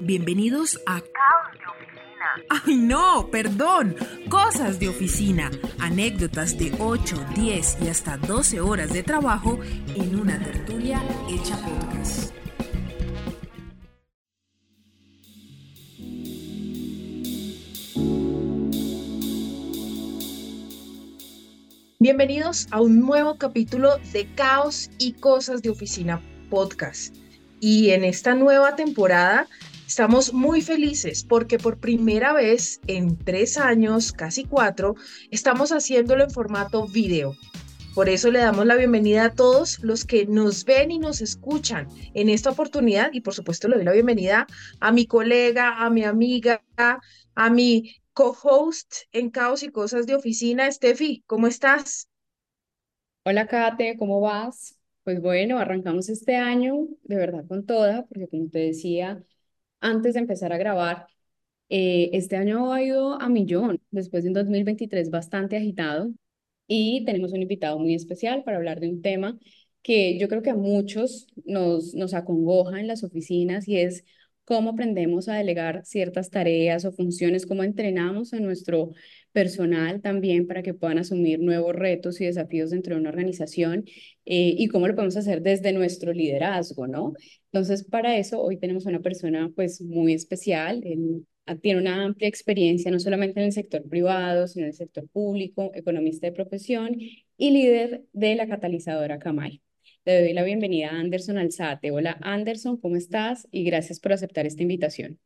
Bienvenidos a Caos de Oficina. ¡Ay no! Perdón. Cosas de oficina. Anécdotas de 8, 10 y hasta 12 horas de trabajo en una tertulia hecha podcast. Bienvenidos a un nuevo capítulo de Caos y Cosas de Oficina podcast. Y en esta nueva temporada estamos muy felices porque por primera vez en tres años, casi cuatro, estamos haciéndolo en formato video. Por eso le damos la bienvenida a todos los que nos ven y nos escuchan en esta oportunidad y por supuesto le doy la bienvenida a mi colega, a mi amiga, a mi co-host en Caos y Cosas de Oficina, Steffi, ¿cómo estás? Hola Kate, ¿cómo vas? Pues bueno, arrancamos este año de verdad con toda, porque como te decía antes de empezar a grabar, eh, este año ha ido a millón, después de un 2023 bastante agitado, y tenemos un invitado muy especial para hablar de un tema que yo creo que a muchos nos, nos acongoja en las oficinas y es cómo aprendemos a delegar ciertas tareas o funciones, cómo entrenamos a nuestro personal también para que puedan asumir nuevos retos y desafíos dentro de una organización eh, y cómo lo podemos hacer desde nuestro liderazgo, ¿no? Entonces, para eso hoy tenemos una persona pues muy especial, tiene una amplia experiencia no solamente en el sector privado, sino en el sector público, economista de profesión y líder de la catalizadora Camay. Le doy la bienvenida a Anderson Alzate. Hola Anderson, ¿cómo estás? Y gracias por aceptar esta invitación.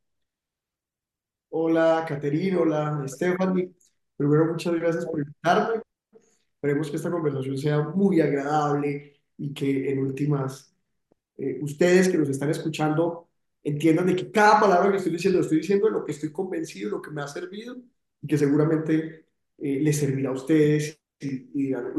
Hola Caterina, hola Stephanie. Primero, muchas gracias por invitarme. Esperemos que esta conversación sea muy agradable y que en últimas eh, ustedes que nos están escuchando entiendan de que cada palabra que estoy diciendo, estoy diciendo lo que estoy convencido, lo que me ha servido y que seguramente eh, les servirá a ustedes y, y digan,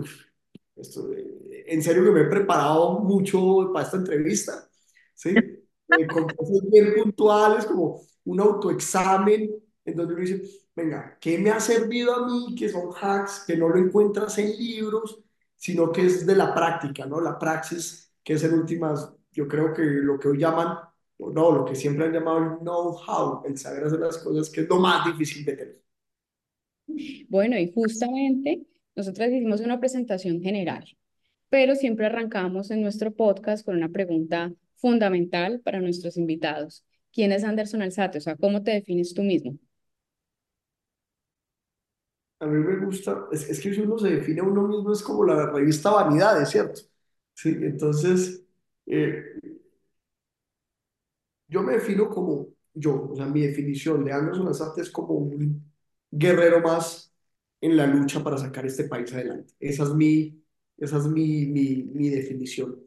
esto de, en serio que me he preparado mucho para esta entrevista, ¿sí? Eh, con cosas bien puntuales, como un autoexamen, en donde uno dice, venga, ¿qué me ha servido a mí? Que son hacks que no lo encuentras en libros, sino que es de la práctica, ¿no? La praxis, que es en últimas, yo creo que lo que hoy llaman, o no, lo que siempre han llamado el know-how, el saber hacer las cosas, que es lo más difícil de tener. Bueno, y justamente nosotros hicimos una presentación general pero siempre arrancamos en nuestro podcast con una pregunta fundamental para nuestros invitados. ¿Quién es Anderson Alzate? O sea, ¿cómo te defines tú mismo? A mí me gusta, es, es que si uno se define a uno mismo es como la revista Vanidades, ¿cierto? Sí, entonces, eh, yo me defino como yo, o sea, mi definición de Anderson Alzate es como un guerrero más en la lucha para sacar este país adelante. Esa es mi, esa es mi, mi, mi definición.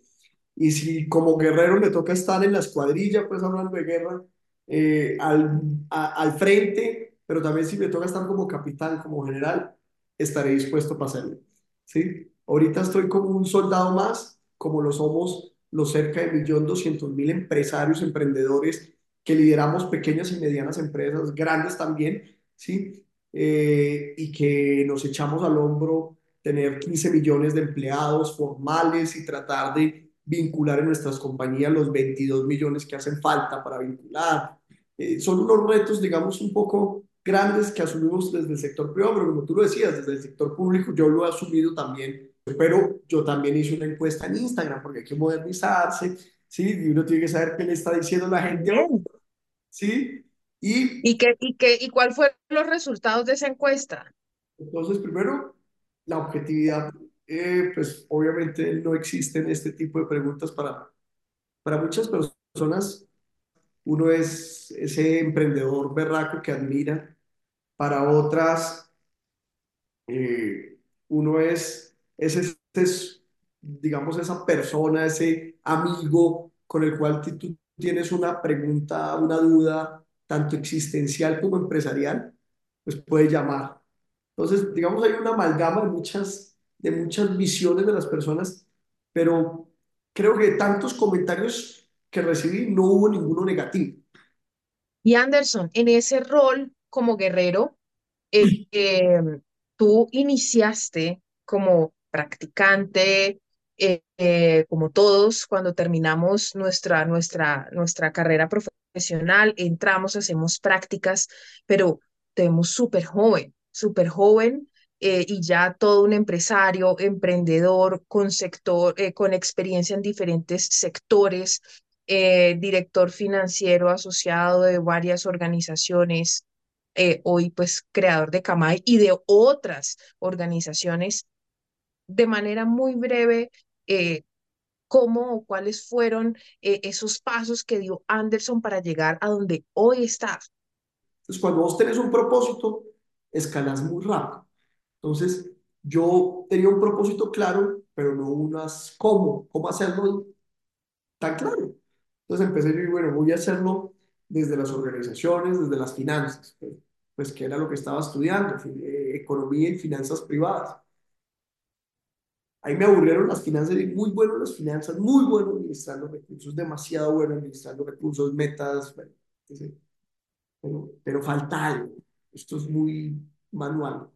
Y si como guerrero me toca estar en la escuadrilla, pues hablando de guerra, eh, al, al frente, pero también si me toca estar como capitán, como general, estaré dispuesto para hacerlo. ¿sí? Ahorita estoy como un soldado más, como lo somos los cerca de 1.200.000 empresarios, emprendedores que lideramos pequeñas y medianas empresas, grandes también, ¿sí? Eh, y que nos echamos al hombro tener 15 millones de empleados formales y tratar de vincular en nuestras compañías los 22 millones que hacen falta para vincular. Eh, son unos retos, digamos, un poco grandes que asumimos desde el sector privado, pero como tú lo decías, desde el sector público yo lo he asumido también, pero yo también hice una encuesta en Instagram porque hay que modernizarse, ¿sí? Y uno tiene que saber qué le está diciendo la gente, ¿sí? Y, ¿Y, qué, y, qué, ¿Y cuál fueron los resultados de esa encuesta? Entonces, primero, la objetividad, eh, pues obviamente no existen este tipo de preguntas para, para muchas personas. Uno es ese emprendedor berraco que admira. Para otras, eh, uno es ese, digamos, esa persona, ese amigo con el cual tú tienes una pregunta, una duda, tanto existencial como empresarial, pues puede llamar entonces, digamos, hay una amalgama de muchas, de muchas visiones de las personas, pero creo que tantos comentarios que recibí no hubo ninguno negativo. Y Anderson, en ese rol como guerrero, eh, tú iniciaste como practicante, eh, eh, como todos, cuando terminamos nuestra, nuestra, nuestra carrera profesional entramos, hacemos prácticas, pero tenemos súper joven, súper joven eh, y ya todo un empresario, emprendedor con sector, con experiencia en diferentes sectores, director financiero asociado de varias organizaciones, hoy pues creador de Camay y de otras organizaciones. De manera muy breve, cómo o cuáles fueron esos pasos que dio Anderson para llegar a donde hoy está. Entonces, cuando vos tenés un propósito, escalas muy rápido. Entonces, yo tenía un propósito claro, pero no unas cómo, cómo hacerlo tan claro. Entonces empecé decir, bueno, voy a hacerlo desde las organizaciones, desde las finanzas, pues, que era lo que estaba estudiando, eh, economía y finanzas privadas. Ahí me aburrieron las finanzas, muy bueno las finanzas, muy bueno administrando recursos, demasiado bueno administrando recursos, metas, bueno, pero, pero falta algo. Esto es muy manual.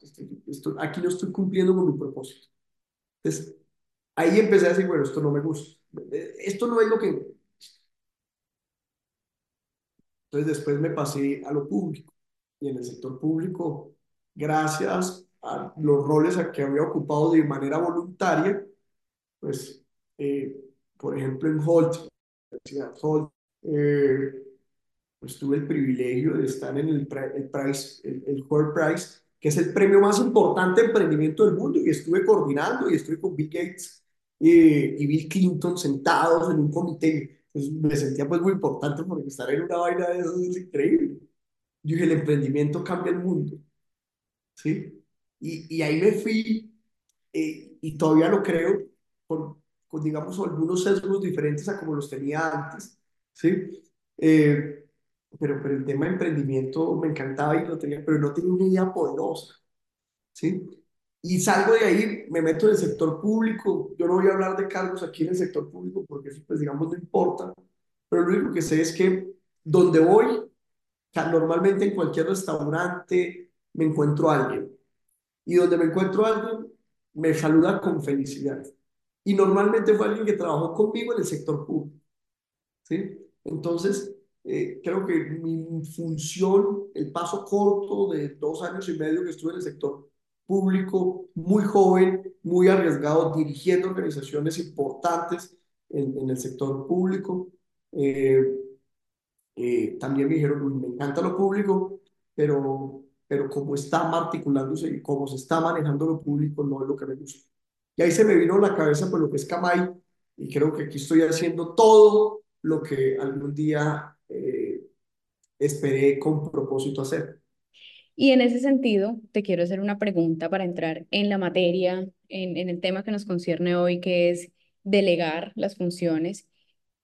Esto, aquí no estoy cumpliendo con mi propósito. Entonces, ahí empecé a decir, bueno, esto no me gusta. Esto no es lo que... Entonces después me pasé a lo público. Y en el sector público, gracias a los roles a que había ocupado de manera voluntaria, pues, eh, por ejemplo, en Holt, Holt eh, pues tuve el privilegio de estar en el, el Price, el, el Price, que es el premio más importante de emprendimiento del mundo, y estuve coordinando y estuve con Bill Gates y Bill Clinton sentados en un comité. Me sentía pues muy importante porque estar en una vaina de eso es increíble. Yo dije, el emprendimiento cambia el mundo. ¿Sí? Y, y ahí me fui, eh, y todavía lo creo, con, con, digamos, algunos sesgos diferentes a como los tenía antes. ¿Sí? Eh, pero, pero el tema de emprendimiento me encantaba y lo tenía, pero no tenía una idea poderosa, ¿sí? Y salgo de ahí, me meto en el sector público, yo no voy a hablar de cargos aquí en el sector público porque eso, pues, digamos, no importa, pero lo único que sé es que donde voy, normalmente en cualquier restaurante me encuentro alguien, y donde me encuentro a alguien, me saluda con felicidad. Y normalmente fue alguien que trabajó conmigo en el sector público, ¿sí? Entonces, eh, creo que mi función, el paso corto de dos años y medio que estuve en el sector público, muy joven, muy arriesgado, dirigiendo organizaciones importantes en, en el sector público. Eh, eh, también me dijeron, me encanta lo público, pero, pero como está articulándose y cómo se está manejando lo público, no es lo que me gusta. Y ahí se me vino a la cabeza por lo que es Camay, y creo que aquí estoy haciendo todo lo que algún día eh, esperé con propósito hacer. Y en ese sentido, te quiero hacer una pregunta para entrar en la materia, en, en el tema que nos concierne hoy, que es delegar las funciones,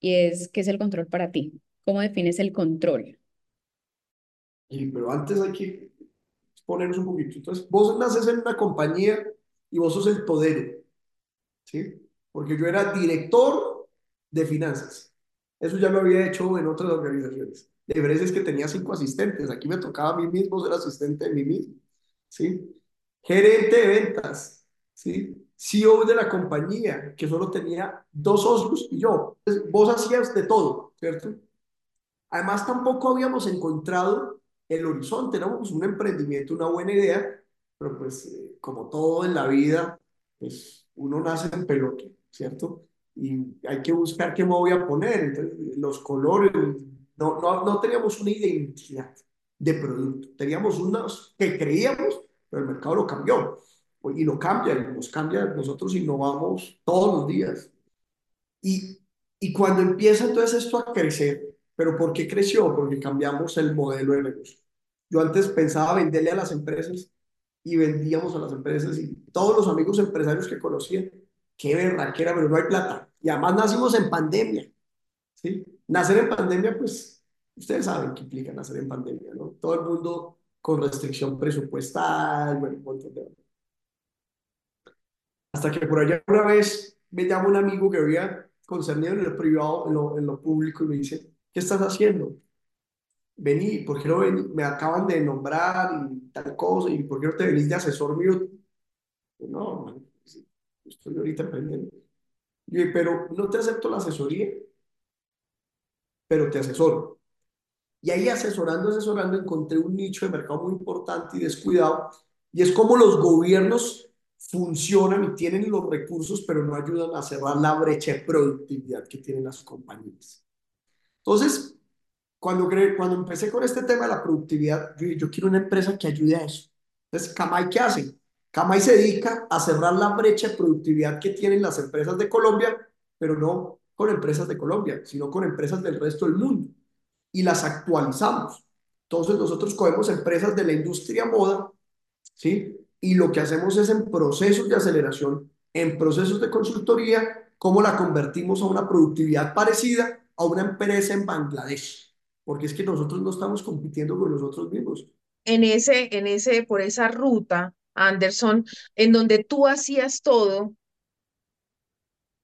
y es, ¿qué es el control para ti? ¿Cómo defines el control? Y, pero antes hay que ponernos un poquito. Entonces, vos naces en una compañía y vos sos el poder, ¿sí? Porque yo era director de finanzas. Eso ya lo había hecho en otras organizaciones. La diferencia es que tenía cinco asistentes. Aquí me tocaba a mí mismo ser asistente de mí mismo. ¿sí? Gerente de ventas. ¿sí? CEO de la compañía, que solo tenía dos socios y yo. vos hacías de todo, ¿cierto? Además, tampoco habíamos encontrado el horizonte. Éramos un emprendimiento, una buena idea, pero pues, eh, como todo en la vida, pues uno nace en peloto, ¿cierto? y hay que buscar qué me voy a poner. Entonces, los colores, no, no, no teníamos una identidad de producto. Teníamos unos que creíamos, pero el mercado lo cambió. Y lo cambia, y nos cambia, nosotros innovamos todos los días. Y, y cuando empieza entonces esto a crecer, ¿pero por qué creció? Porque cambiamos el modelo de negocio. Yo antes pensaba venderle a las empresas y vendíamos a las empresas y todos los amigos empresarios que conocían qué berraquera, pero no hay plata. Y además nacimos en pandemia, ¿sí? Nacer en pandemia, pues, ustedes saben qué implica nacer en pandemia, ¿no? Todo el mundo con restricción presupuestal, bueno, un montón de... Hasta que por allá una vez me llama un amigo que había concernido en el privado, en lo, en lo público, y me dice, ¿qué estás haciendo? Vení, ¿por qué no vení? Me acaban de nombrar y tal cosa, ¿y por qué no te venís de asesor mío? No, estoy ahorita aprendiendo. Y pero no te acepto la asesoría, pero te asesoro. Y ahí asesorando, asesorando, encontré un nicho de mercado muy importante y descuidado, y es como los gobiernos funcionan y tienen los recursos, pero no ayudan a cerrar la brecha de productividad que tienen las compañías. Entonces, cuando, cuando empecé con este tema de la productividad, yo, yo quiero una empresa que ayude a eso. Entonces, Camay, ¿qué hace? Camay se dedica a cerrar la brecha de productividad que tienen las empresas de Colombia, pero no con empresas de Colombia, sino con empresas del resto del mundo. Y las actualizamos. Entonces, nosotros cogemos empresas de la industria moda, ¿sí? Y lo que hacemos es en procesos de aceleración, en procesos de consultoría, cómo la convertimos a una productividad parecida a una empresa en Bangladesh. Porque es que nosotros no estamos compitiendo con nosotros mismos. En ese, en ese, por esa ruta, Anderson, en donde tú hacías todo,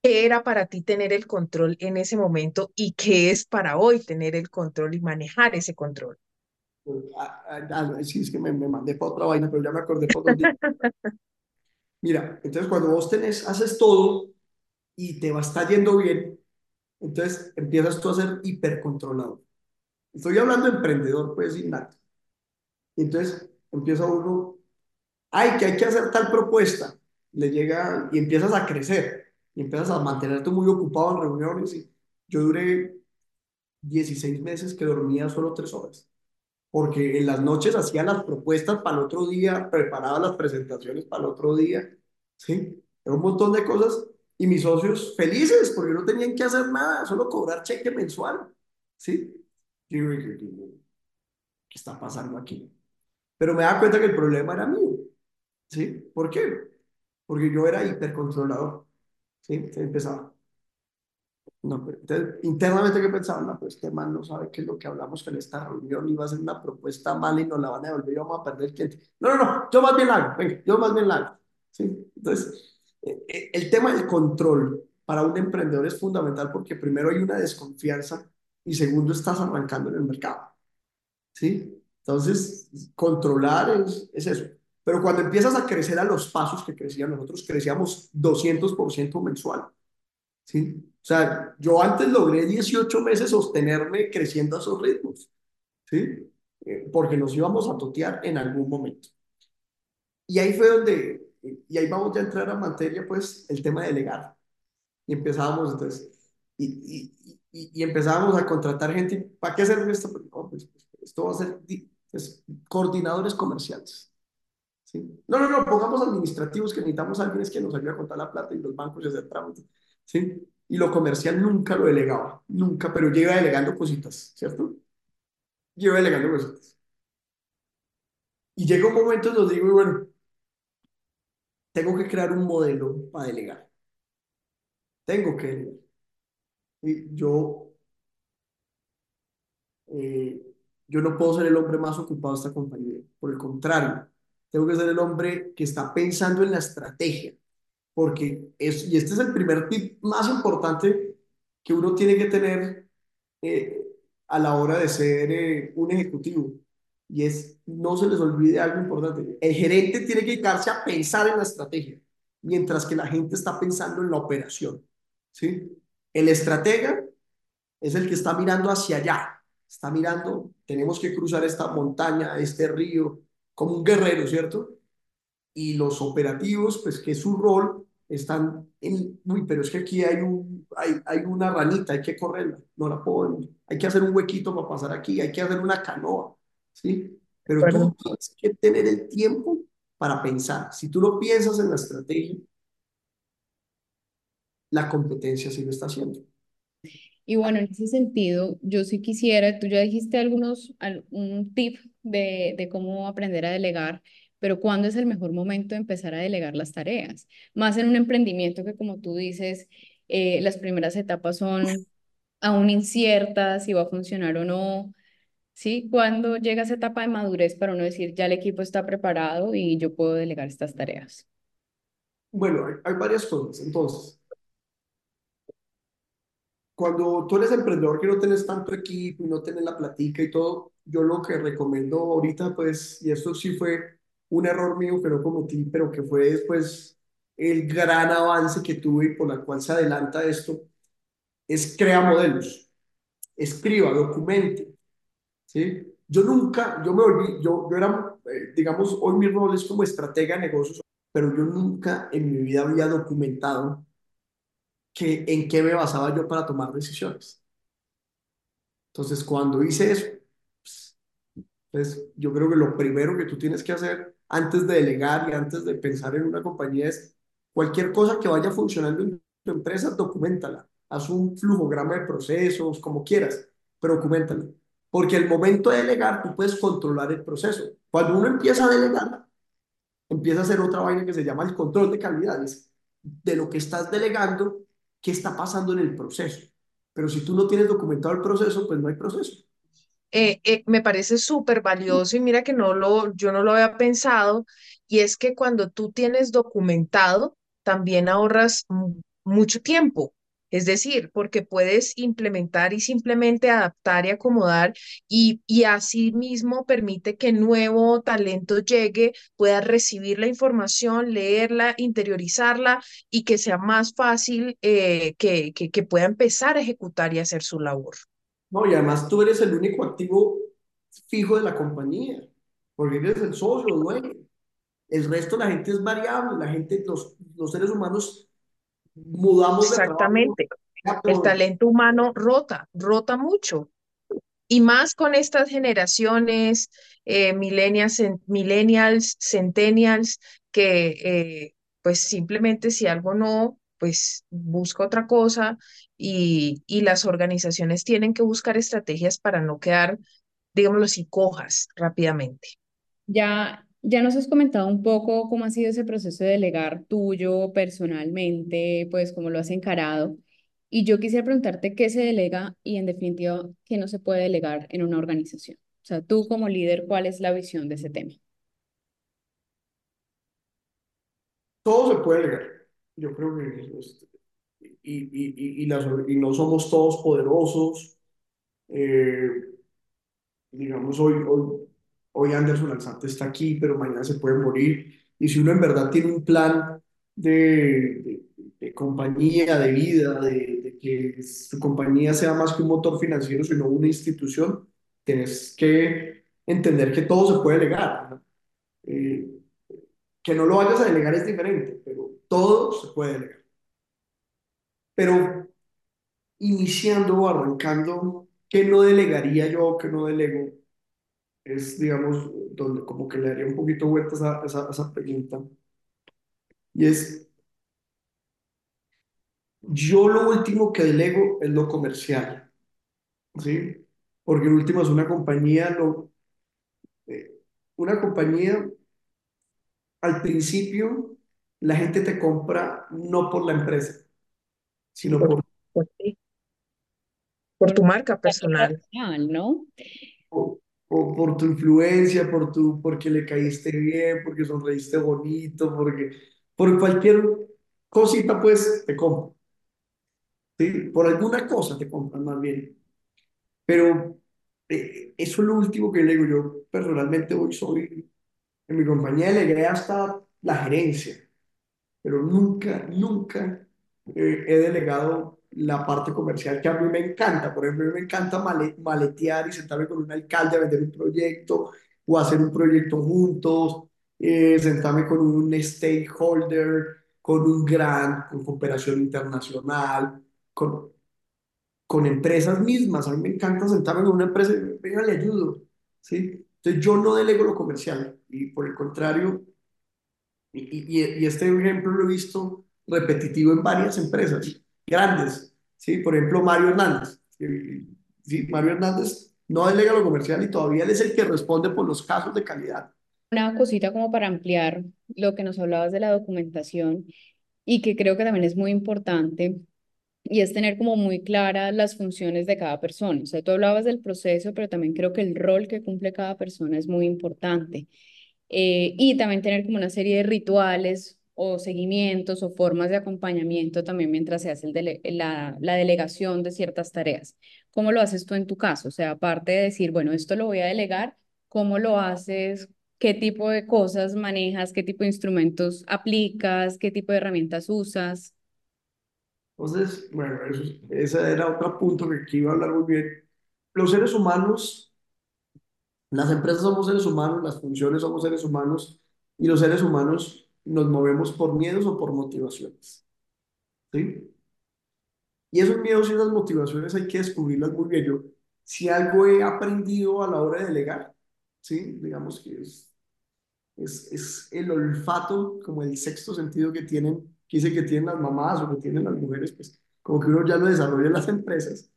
¿qué era para ti tener el control en ese momento y qué es para hoy tener el control y manejar ese control? Ah, ah, sí, es que me, me, mandé para otra vaina, pero ya me acordé por. Mira, entonces cuando vos tenés, haces todo y te va a estar yendo bien, entonces empiezas tú a ser hipercontrolador. Estoy hablando de emprendedor, pues, innato. Entonces empieza uno, ay, que hay que hacer tal propuesta, le llega y empiezas a crecer y empiezas a mantenerte muy ocupado en reuniones. Y yo duré 16 meses que dormía solo 3 horas porque en las noches hacía las propuestas para el otro día, preparaba las presentaciones para el otro día, ¿sí? Era un montón de cosas y mis socios felices porque no tenían que hacer nada, solo cobrar cheque mensual, ¿sí? ¿qué está pasando aquí? Pero me da cuenta que el problema era mío, ¿sí? ¿Por qué? Porque yo era hipercontrolador, ¿sí? empezaba, no, entonces, internamente que pensaban, no, pues este man no sabe qué es lo que hablamos en esta reunión, iba a hacer una propuesta mala y nos la van a devolver y vamos a perder cliente. No, no, no, yo más bien la hago, venga, yo más bien la hago. ¿sí? Entonces, el tema del control para un emprendedor es fundamental porque primero hay una desconfianza y segundo estás arrancando en el mercado. ¿sí? Entonces, controlar es, es eso. Pero cuando empiezas a crecer a los pasos que crecían, nosotros crecíamos 200% mensual. ¿sí? O sea, yo antes logré 18 meses sostenerme creciendo a esos ritmos, ¿sí? Eh, porque nos íbamos a totear en algún momento. Y ahí fue donde, y ahí vamos ya a entrar a materia, pues, el tema de delegar. Y empezábamos, entonces, y, y, y, empezábamos a contratar gente. ¿Para qué hacer esto? No, pues, esto va a ser pues, coordinadores comerciales. ¿sí? No, no, no, pongamos administrativos que necesitamos a alguien que nos ayude a contar la plata y los bancos y hacer trámites. ¿sí? Y lo comercial nunca lo delegaba, nunca, pero lleva delegando cositas, ¿cierto? Lleva delegando cositas. Y llega un momento en donde digo, bueno, tengo que crear un modelo para delegar. Tengo que. Y yo, eh, yo no puedo ser el hombre más ocupado de esta compañía. Por el contrario, tengo que ser el hombre que está pensando en la estrategia, porque es, y este es el primer tip más importante que uno tiene que tener eh, a la hora de ser eh, un ejecutivo, y es no se les olvide algo importante. El gerente tiene que dedicarse a pensar en la estrategia, mientras que la gente está pensando en la operación. ¿sí? El estratega es el que está mirando hacia allá, está mirando, tenemos que cruzar esta montaña, este río, como un guerrero, ¿cierto? y los operativos, pues que es su rol, están en, uy, pero es que aquí hay, un, hay, hay una ranita, hay que correrla, no la puedo, hay que hacer un huequito para pasar aquí, hay que hacer una canoa, ¿sí? Pero tú tienes que tener el tiempo para pensar. Si tú no piensas en la estrategia, la competencia sí lo está haciendo. Y bueno, en ese sentido, yo sí quisiera, tú ya dijiste algunos, un tip de, de cómo aprender a delegar, pero ¿cuándo es el mejor momento de empezar a delegar las tareas? Más en un emprendimiento que, como tú dices, eh, las primeras etapas son aún inciertas, si va a funcionar o no. ¿Sí? ¿Cuándo llega esa etapa de madurez para uno decir, ya el equipo está preparado y yo puedo delegar estas tareas? Bueno, hay, hay varias cosas. Entonces, cuando tú eres emprendedor que no tienes tanto equipo y no tienes la platica y todo, yo lo que recomiendo ahorita, pues, y esto sí fue un error mío que no cometí, pero que fue después el gran avance que tuve y por la cual se adelanta esto, es crea modelos, escriba, documente, ¿sí? Yo nunca, yo me volví, yo, yo era, eh, digamos, hoy mi rol es como estratega de negocios, pero yo nunca en mi vida había documentado que, en qué me basaba yo para tomar decisiones. Entonces, cuando hice eso, pues, pues, yo creo que lo primero que tú tienes que hacer antes de delegar y antes de pensar en una compañía es cualquier cosa que vaya funcionando en tu empresa, documentala. Haz un flujograma de procesos, como quieras, pero documentala. Porque el momento de delegar, tú puedes controlar el proceso. Cuando uno empieza a delegar, empieza a hacer otra vaina que se llama el control de calidades. De lo que estás delegando, qué está pasando en el proceso. Pero si tú no tienes documentado el proceso, pues no hay proceso. Eh, eh, me parece súper valioso y mira que no lo, yo no lo había pensado, y es que cuando tú tienes documentado, también ahorras mucho tiempo. Es decir, porque puedes implementar y simplemente adaptar y acomodar y, y así mismo permite que nuevo talento llegue, pueda recibir la información, leerla, interiorizarla y que sea más fácil eh, que, que, que pueda empezar a ejecutar y hacer su labor. No, y además tú eres el único activo fijo de la compañía, porque eres el socio, dueño. El resto de la gente es variable, la gente, los, los seres humanos mudamos de trabajo. Exactamente. El talento humano rota, rota mucho. Y más con estas generaciones, eh, millennials, millennials, centennials, que eh, pues simplemente si algo no, pues busca otra cosa y, y las organizaciones tienen que buscar estrategias para no quedar, digámoslo así, cojas rápidamente. Ya ya nos has comentado un poco cómo ha sido ese proceso de delegar tuyo personalmente, pues cómo lo has encarado. Y yo quisiera preguntarte qué se delega y en definitiva qué no se puede delegar en una organización. O sea, tú como líder, ¿cuál es la visión de ese tema? Todo se puede delegar. Yo creo que y, y, y, y, no somos todos poderosos. Eh, digamos, hoy, hoy hoy Anderson Alzate está aquí, pero mañana se puede morir. Y si uno en verdad tiene un plan de, compañía, de vida, de, que su compañía sea más que un motor financiero, sino una institución, tienes que entender que todo se puede delegar. Eh, que no lo vayas a delegar es diferente, pero todo se puede delegar. Pero iniciando o arrancando, ¿qué no delegaría yo, qué no delego? Es, digamos, donde como que le daría un poquito vueltas a esa, esa pregunta. Y es, yo lo último que delego es lo comercial, ¿sí? Porque en último es una compañía, lo, eh, una compañía, al principio, la gente te compra no por la empresa, sino por... Por, por tu marca personal. ¿no? O por tu influencia, por tu, porque le caíste bien, porque sonreíste bonito, porque por cualquier cosita, pues te compran. ¿Sí? Por alguna cosa te compran más bien. Pero eh, eso es lo último que le digo. Yo personalmente hoy soy, en mi compañía delegué hasta la gerencia, pero nunca, nunca eh, he delegado la parte comercial que a mí me encanta. Por ejemplo, a mí me encanta maletear y sentarme con un alcalde a vender un proyecto o hacer un proyecto juntos, eh, sentarme con un stakeholder, con un grant, con cooperación internacional, con, con empresas mismas. A mí me encanta sentarme con una empresa y venga, le ayudo. ¿sí? Entonces yo no delego lo comercial y por el contrario, y, y este ejemplo lo he visto repetitivo en varias empresas grandes, ¿sí? Por ejemplo, Mario Hernández. ¿sí? Mario Hernández no delega lo comercial y todavía él es el que responde por los casos de calidad. Una cosita como para ampliar lo que nos hablabas de la documentación y que creo que también es muy importante y es tener como muy claras las funciones de cada persona. O sea, tú hablabas del proceso, pero también creo que el rol que cumple cada persona es muy importante. Eh, y también tener como una serie de rituales o seguimientos o formas de acompañamiento también mientras se hace el la, la, delegación de ciertas tareas. ¿Cómo lo haces tú en tu caso? O sea, aparte de decir, bueno, esto lo voy a delegar, ¿cómo lo haces? ¿Qué tipo de cosas manejas? ¿Qué tipo de instrumentos aplicas? ¿Qué tipo de herramientas usas? Entonces, bueno, eso, ese era otro punto que aquí iba a hablar muy bien. Los seres humanos Las empresas somos seres humanos, las funciones somos seres humanos y los seres humanos nos movemos por miedos o por motivaciones. ¿Sí? Y esos miedos y esas motivaciones hay que descubrirlas muy bien. Yo, si algo he aprendido a la hora de delegar, ¿sí? digamos que es, es, es el olfato, como el sexto sentido que tienen, que dice que tienen las mamás o que tienen las mujeres, pues como que uno ya lo desarrolla en las empresas.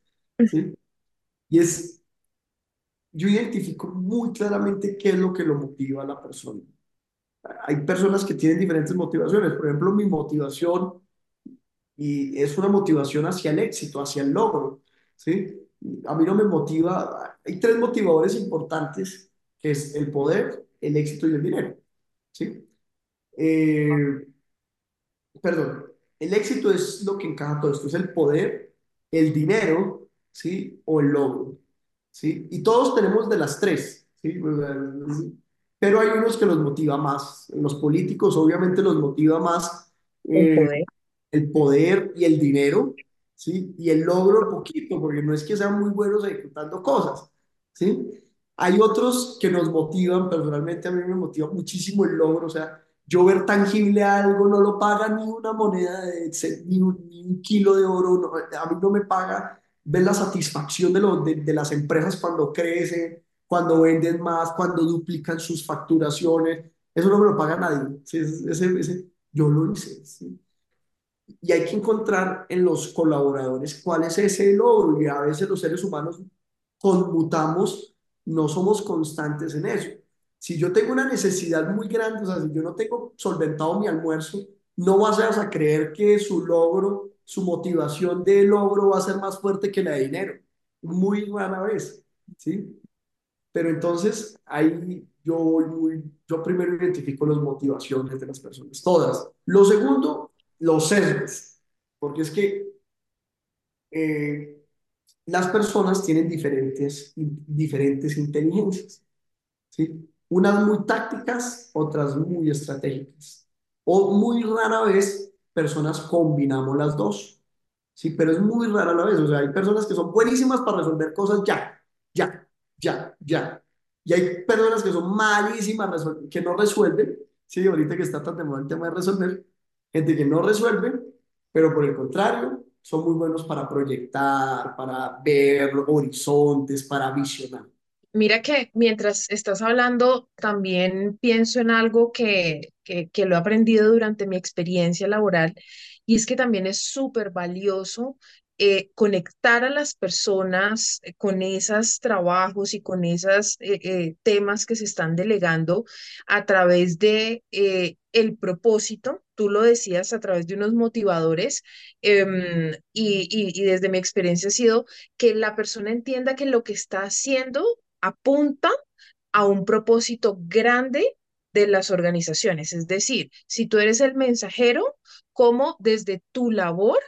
¿sí? Y es, yo identifico muy claramente qué es lo que lo motiva a la persona. Hay personas que tienen diferentes motivaciones. Por ejemplo, mi motivación y es una motivación hacia el éxito, hacia el logro, ¿sí? A mí no me motiva, hay tres motivadores importantes, que es el poder, el éxito y el dinero, ¿sí? Eh, perdón, el éxito es lo que encaja todo esto, es el poder, el dinero, ¿sí? O el logro, ¿sí? Y todos tenemos de las tres, ¿sí? Pero hay unos que los motiva más, los políticos obviamente los motiva más. El eh, poder el poder y el dinero, ¿sí? Y el logro poquito, porque no es que sean muy buenos ejecutando cosas, ¿sí? Hay otros que nos motivan, personalmente a mí me motiva muchísimo el logro, o sea, yo ver tangible algo no lo paga ni una moneda, de, ni, un, ni un kilo de oro, a mí no me paga ver la satisfacción de, lo, de, de, las empresas cuando crecen, cuando venden más, cuando duplican sus facturaciones, eso no me lo paga nadie, ¿sí? ese, ese, yo lo hice, ¿sí? y hay que encontrar en los colaboradores cuál es ese logro y a veces los seres humanos conmutamos, no somos constantes en eso. Si yo tengo una necesidad muy grande, o sea, si yo no tengo solventado mi almuerzo, no vas a creer que su logro, su motivación de logro va a ser más fuerte que la de dinero. Muy rara vez, ¿sí? Pero entonces ahí yo yo primero identifico las motivaciones de las personas, todas. Lo segundo los sesgos, porque es que eh, las personas tienen diferentes, diferentes inteligencias, ¿sí? Unas muy tácticas, otras muy estratégicas. O muy rara vez personas combinamos las dos, ¿sí? Pero es muy rara la vez, o sea, hay personas que son buenísimas para resolver cosas ya, ya, ya, ya. Y hay personas que son malísimas, que no resuelven, ¿sí? Ahorita que está tan de moda el tema de resolver, gente que no resuelve, pero por el contrario, son muy buenos para proyectar, para ver horizontes, para visionar. Mira que mientras estás hablando, también pienso en algo que, que, que lo he aprendido durante mi experiencia laboral y es que también es súper valioso eh, conectar a las personas eh, con esos trabajos y con esos eh, temas que se están delegando a través de el propósito, tú lo decías, a través de unos motivadores em, y, y desde mi experiencia ha sido que la persona entienda que lo que está haciendo apunta a un propósito grande de las organizaciones. Es decir, si tú eres el mensajero, como desde tu labor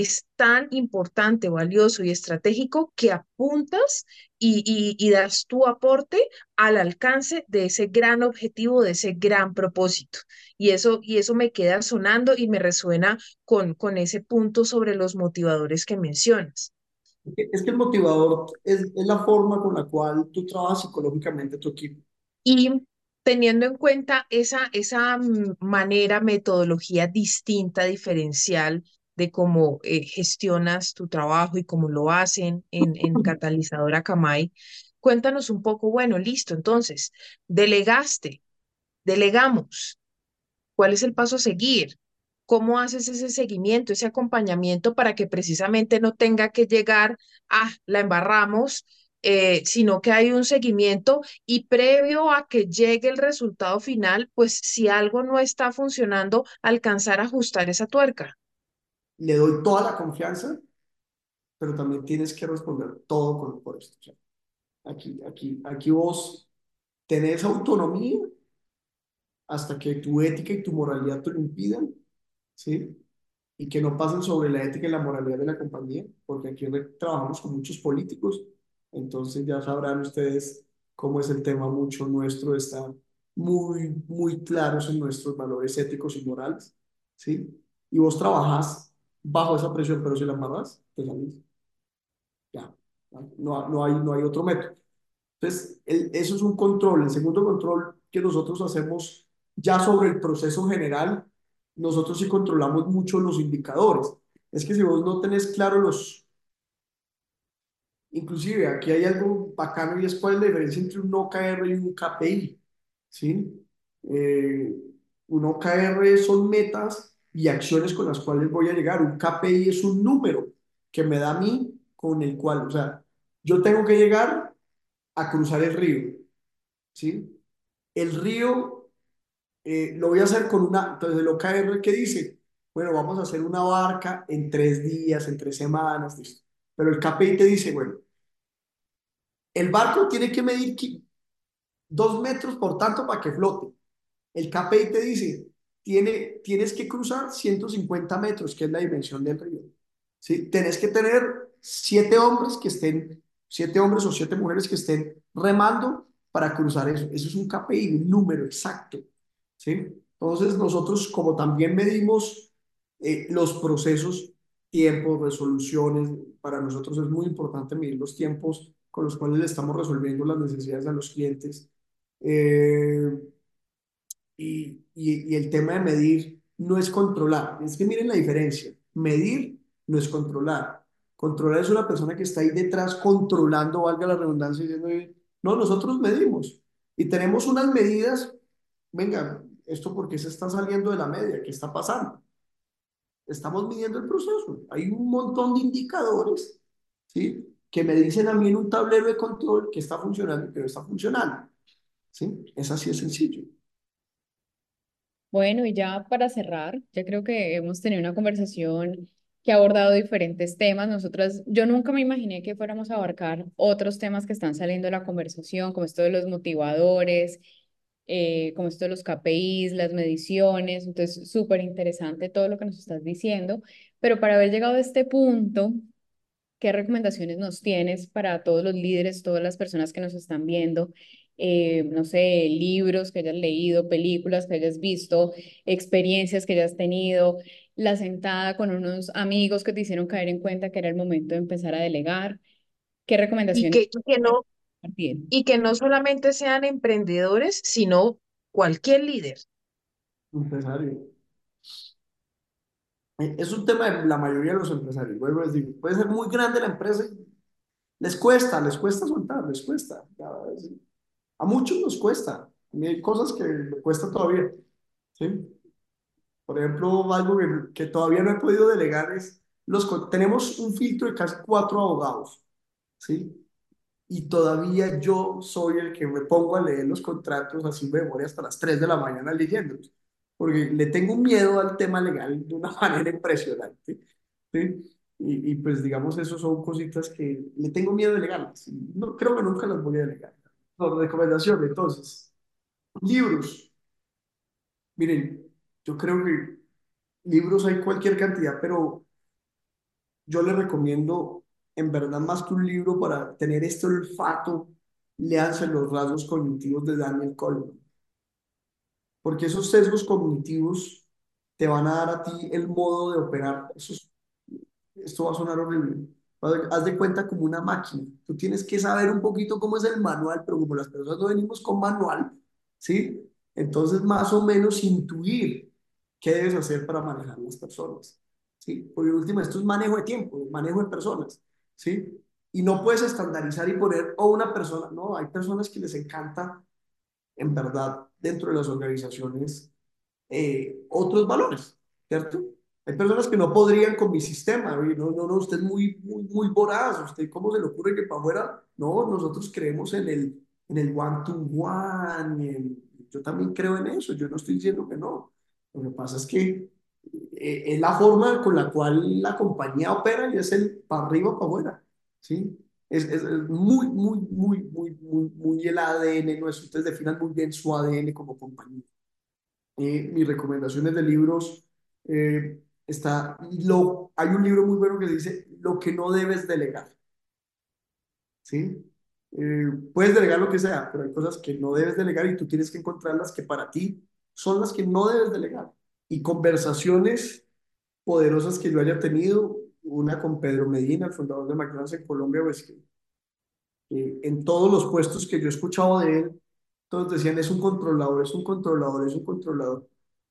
es tan importante, valioso y estratégico que apuntas y, das tu aporte al alcance de ese gran objetivo, de ese gran propósito. Y eso, y eso me queda sonando y me resuena con, con ese punto sobre los motivadores que mencionas. Es que el motivador es, es la forma con la cual tú trabajas psicológicamente tu equipo. Y teniendo en cuenta esa, esa mm, manera, metodología distinta, diferencial de cómo eh, gestionas tu trabajo y cómo lo hacen en, en Catalizadora Camay. Cuéntanos un poco, bueno, listo, entonces, delegaste, delegamos. ¿Cuál es el paso a seguir? ¿Cómo haces ese seguimiento, ese acompañamiento para que precisamente no tenga que llegar a la embarramos, eh, sino que hay un seguimiento y previo a que llegue el resultado final, pues si algo no está funcionando, alcanzar a ajustar esa tuerca? Le doy toda la confianza, pero también tienes que responder todo con, por esto. aquí, aquí, aquí vos tenés autonomía hasta que tu ética y tu moralidad te lo impidan, ¿sí? Y que no pasen sobre la ética y la moralidad de la compañía, porque aquí trabajamos con muchos políticos, entonces ya sabrán ustedes cómo es el tema mucho nuestro, está muy, muy claros en nuestros valores éticos y morales, ¿sí? Y vos trabajás bajo esa presión, pero si la amarras, te salís. Ya, no, no, hay, no hay otro método. Entonces, el- eso es un control. El segundo control que nosotros hacemos ya sobre el proceso general, nosotros sí controlamos mucho los indicadores. Es que si vos no tenés claro los, inclusive aquí hay algo bacano y es cuál es la diferencia entre un OKR y un KPI, ¿sí? Eh, un OKR son metas y acciones con las cuales voy a llegar. Un KPI es un número que me da a mí con el cual, o sea, yo tengo que llegar a cruzar el río, ¿sí? El río eh, lo voy a hacer con una, entonces el OKR que dice, bueno, vamos a hacer una barca en tres días, en tres semanas, listo. Pero el KPI te dice, bueno, el barco tiene que medir dos metros, por tanto, para que flote. El KPI te dice, tiene, tienes que cruzar 150 metros, que es la dimensión del río. ¿sí? Tenés que tener siete hombres que estén, siete hombres o siete mujeres que estén remando para cruzar eso. Eso es un KPI, un número exacto. ¿sí? Entonces nosotros como también medimos eh, los procesos, tiempos, resoluciones, para nosotros es muy importante medir los tiempos con los cuales le estamos resolviendo las necesidades a los clientes. Eh, y, y, y el tema de medir no es controlar. Es que miren la diferencia. Medir no es controlar. Controlar es una persona que está ahí detrás controlando, valga la redundancia, diciendo, no, nosotros medimos y tenemos unas medidas, venga, esto porque se está saliendo de la media, ¿qué está pasando? Estamos midiendo el proceso. Hay un montón de indicadores, ¿sí? Que me dicen a mí en un tablero de control que está funcionando y que no está funcionando, ¿sí? Es así de sencillo. Bueno, y ya para cerrar, ya creo que hemos tenido una conversación que ha abordado diferentes temas. Nosotras, yo nunca me imaginé que fuéramos a abarcar otros temas que están saliendo de la conversación, como esto de los motivadores, eh, como esto de los KPIs, las mediciones. Entonces, súper interesante todo lo que nos estás diciendo. Pero para haber llegado a este punto, ¿Qué recomendaciones nos tienes para todos los líderes, todas las personas que nos están viendo? Eh, no sé, libros que hayas leído, películas que hayas visto, experiencias que hayas tenido, la sentada con unos amigos que te hicieron caer en cuenta que era el momento de empezar a delegar. ¿Qué recomendaciones que, y que no, y que no solamente sean emprendedores, sino cualquier líder. Empresario. Eh, Es un tema de la mayoría de los empresarios. Vuelvo a decir, puede ser muy grande la empresa y les cuesta, les cuesta soltar, les cuesta. Ya, es- A muchos nos cuesta. Hay cosas que me cuesta todavía. ¿sí? Por ejemplo, algo que, que todavía no he podido delegar es, los, tenemos un filtro de casi cuatro abogados. ¿sí? y todavía yo soy el que me pongo a leer los contratos así de memoria hasta las 3 de la mañana leyéndolos, porque le tengo miedo al tema legal de una manera impresionante, ¿sí? Y, pues digamos, eso son cositas que le tengo miedo de legarlas. No, creo que nunca las voy a delegar. No, recomendación, entonces, libros. Miren, yo creo que libros hay cualquier cantidad, pero yo le recomiendo, en verdad, más que un libro para tener este olfato, léanse los rasgos cognitivos de Daniel Goleman, porque esos sesgos cognitivos te van a dar a ti el modo de operar. Esto va a sonar horrible. Haz de cuenta como una máquina. Tú tienes que saber un poquito cómo es el manual, pero como las personas no venimos con manual, ¿sí? Entonces, más o menos intuir qué debes hacer para manejar las personas. ¿sí? Porque último, esto es manejo de tiempo, manejo de personas, ¿sí? Y no puedes estandarizar y poner o una persona, no, hay personas que les encanta, en verdad, dentro de las organizaciones, eh, otros valores, ¿cierto? Hay personas que no podrían con mi sistema, no, no, no, usted es muy, muy, muy voraz, usted cómo se le ocurre que para afuera, no, nosotros creemos en el, en el one to one, en- yo también creo en eso, yo no estoy diciendo que no, lo que pasa es que eh, es la forma con la cual la compañía opera y es el para arriba, para afuera, ¿sí? Es, es, es muy, muy, muy, muy, muy, muy el ADN nuestro. Ustedes definan muy bien su ADN como compañía. Eh, mis recomendaciones de libros, eh, está, hay un libro muy bueno que dice lo que no debes delegar, ¿sí? Eh, puedes delegar lo que sea, pero hay cosas que no debes delegar y tú tienes que encontrar las que para ti son las que no debes delegar. Y conversaciones poderosas que yo haya tenido, una con Pedro Medina, el fundador de McDonald's en Colombia, pues que en todos los puestos que yo he escuchado de él, todos decían, es un controlador, es un controlador, es un controlador.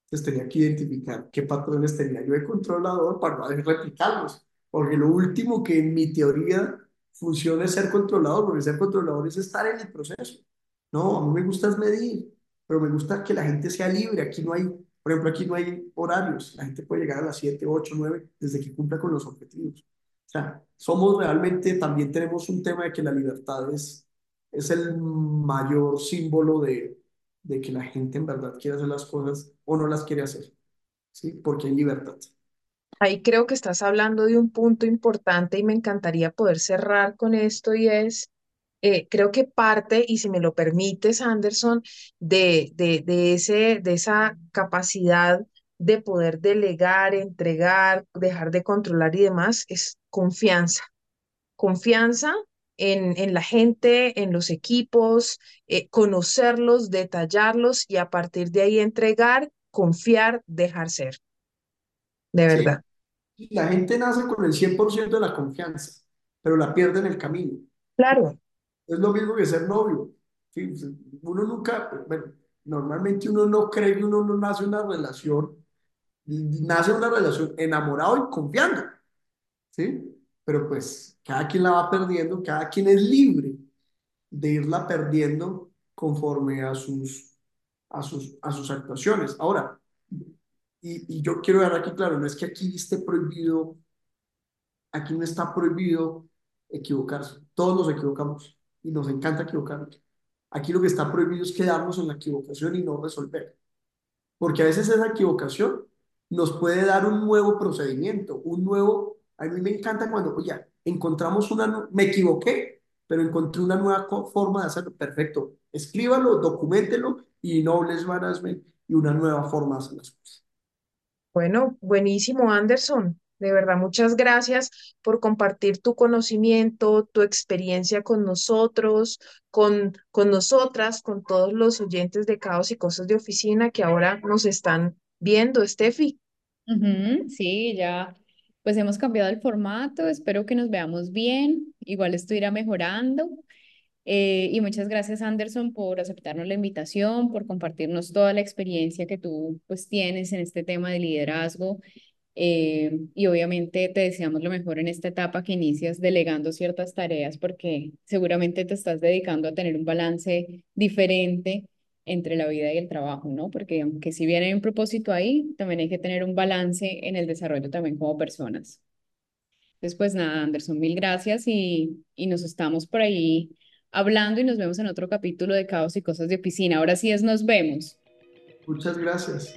Entonces tenía que identificar qué patrones tenía yo de controlador para no replicarlos. Porque lo último que en mi teoría funciona es ser controlador, porque ser controlador es estar en el proceso. No, a mí me gusta medir, pero me gusta que la gente sea libre. Aquí no hay, por ejemplo, aquí no hay horarios. La gente puede llegar a las 7, 8, 9 desde que cumpla con los objetivos. O sea, somos realmente, también tenemos un tema de que la libertad es, es el mayor símbolo de, de que la gente en verdad quiere hacer las cosas o no las quiere hacer, ¿sí? Porque hay libertad. Ahí creo que estás hablando de un punto importante y me encantaría poder cerrar con esto y es, eh, creo que parte, y si me lo permites, Anderson, de, de, de, ese, de esa capacidad de poder delegar, entregar, dejar de controlar y demás, es confianza. Confianza en, en la gente, en los equipos, eh, conocerlos, detallarlos y a partir de ahí entregar, confiar, dejar ser. De Sí, verdad. la gente nace con el 100% de la confianza, pero la pierde en el camino. Claro, Es lo mismo que ser novio. ¿sí? Uno nunca, bueno, normalmente uno no cree que uno no nace una relación, nace una relación enamorado y confiando, ¿sí? Pero pues cada quien la va perdiendo, cada quien es libre de irla perdiendo conforme a sus, a sus, a sus actuaciones. Ahora, y, yo quiero dar aquí claro, no es que aquí esté prohibido, aquí no está prohibido equivocarse. Todos nos equivocamos y nos encanta equivocarnos. Aquí lo que está prohibido es quedarnos en la equivocación y no resolver. Porque a veces esa equivocación nos puede dar un nuevo procedimiento, un nuevo... A mí me encanta cuando, oye, encontramos una... Me equivoqué, pero encontré una nueva forma de hacerlo. Perfecto. Escríbalo, documentelo y no les management y una nueva forma de hacer las cosas. bueno, buenísimo, Anderson. De verdad, muchas gracias por compartir tu conocimiento, tu experiencia con nosotros, con, con nosotras, con todos los oyentes de Caos y Cosas de Oficina que ahora nos están viendo, Steffi. Sí, ya pues hemos cambiado el formato, espero que nos veamos bien, igual esto irá mejorando. Eh, y muchas gracias, Anderson, por aceptarnos la invitación, por compartirnos toda la experiencia que tú pues tienes en este tema de liderazgo. Eh, y obviamente te deseamos lo mejor en esta etapa que inicias delegando ciertas tareas porque seguramente te estás dedicando a tener un balance diferente entre la vida y el trabajo, ¿no? Porque aunque si bien hay un propósito ahí, también hay que tener un balance en el desarrollo también como personas. Entonces, pues nada, Anderson, mil gracias y, y nos estamos por ahí hablando y nos vemos en otro capítulo de Caos y Cosas de Oficina. Ahora sí es, nos vemos. Muchas gracias.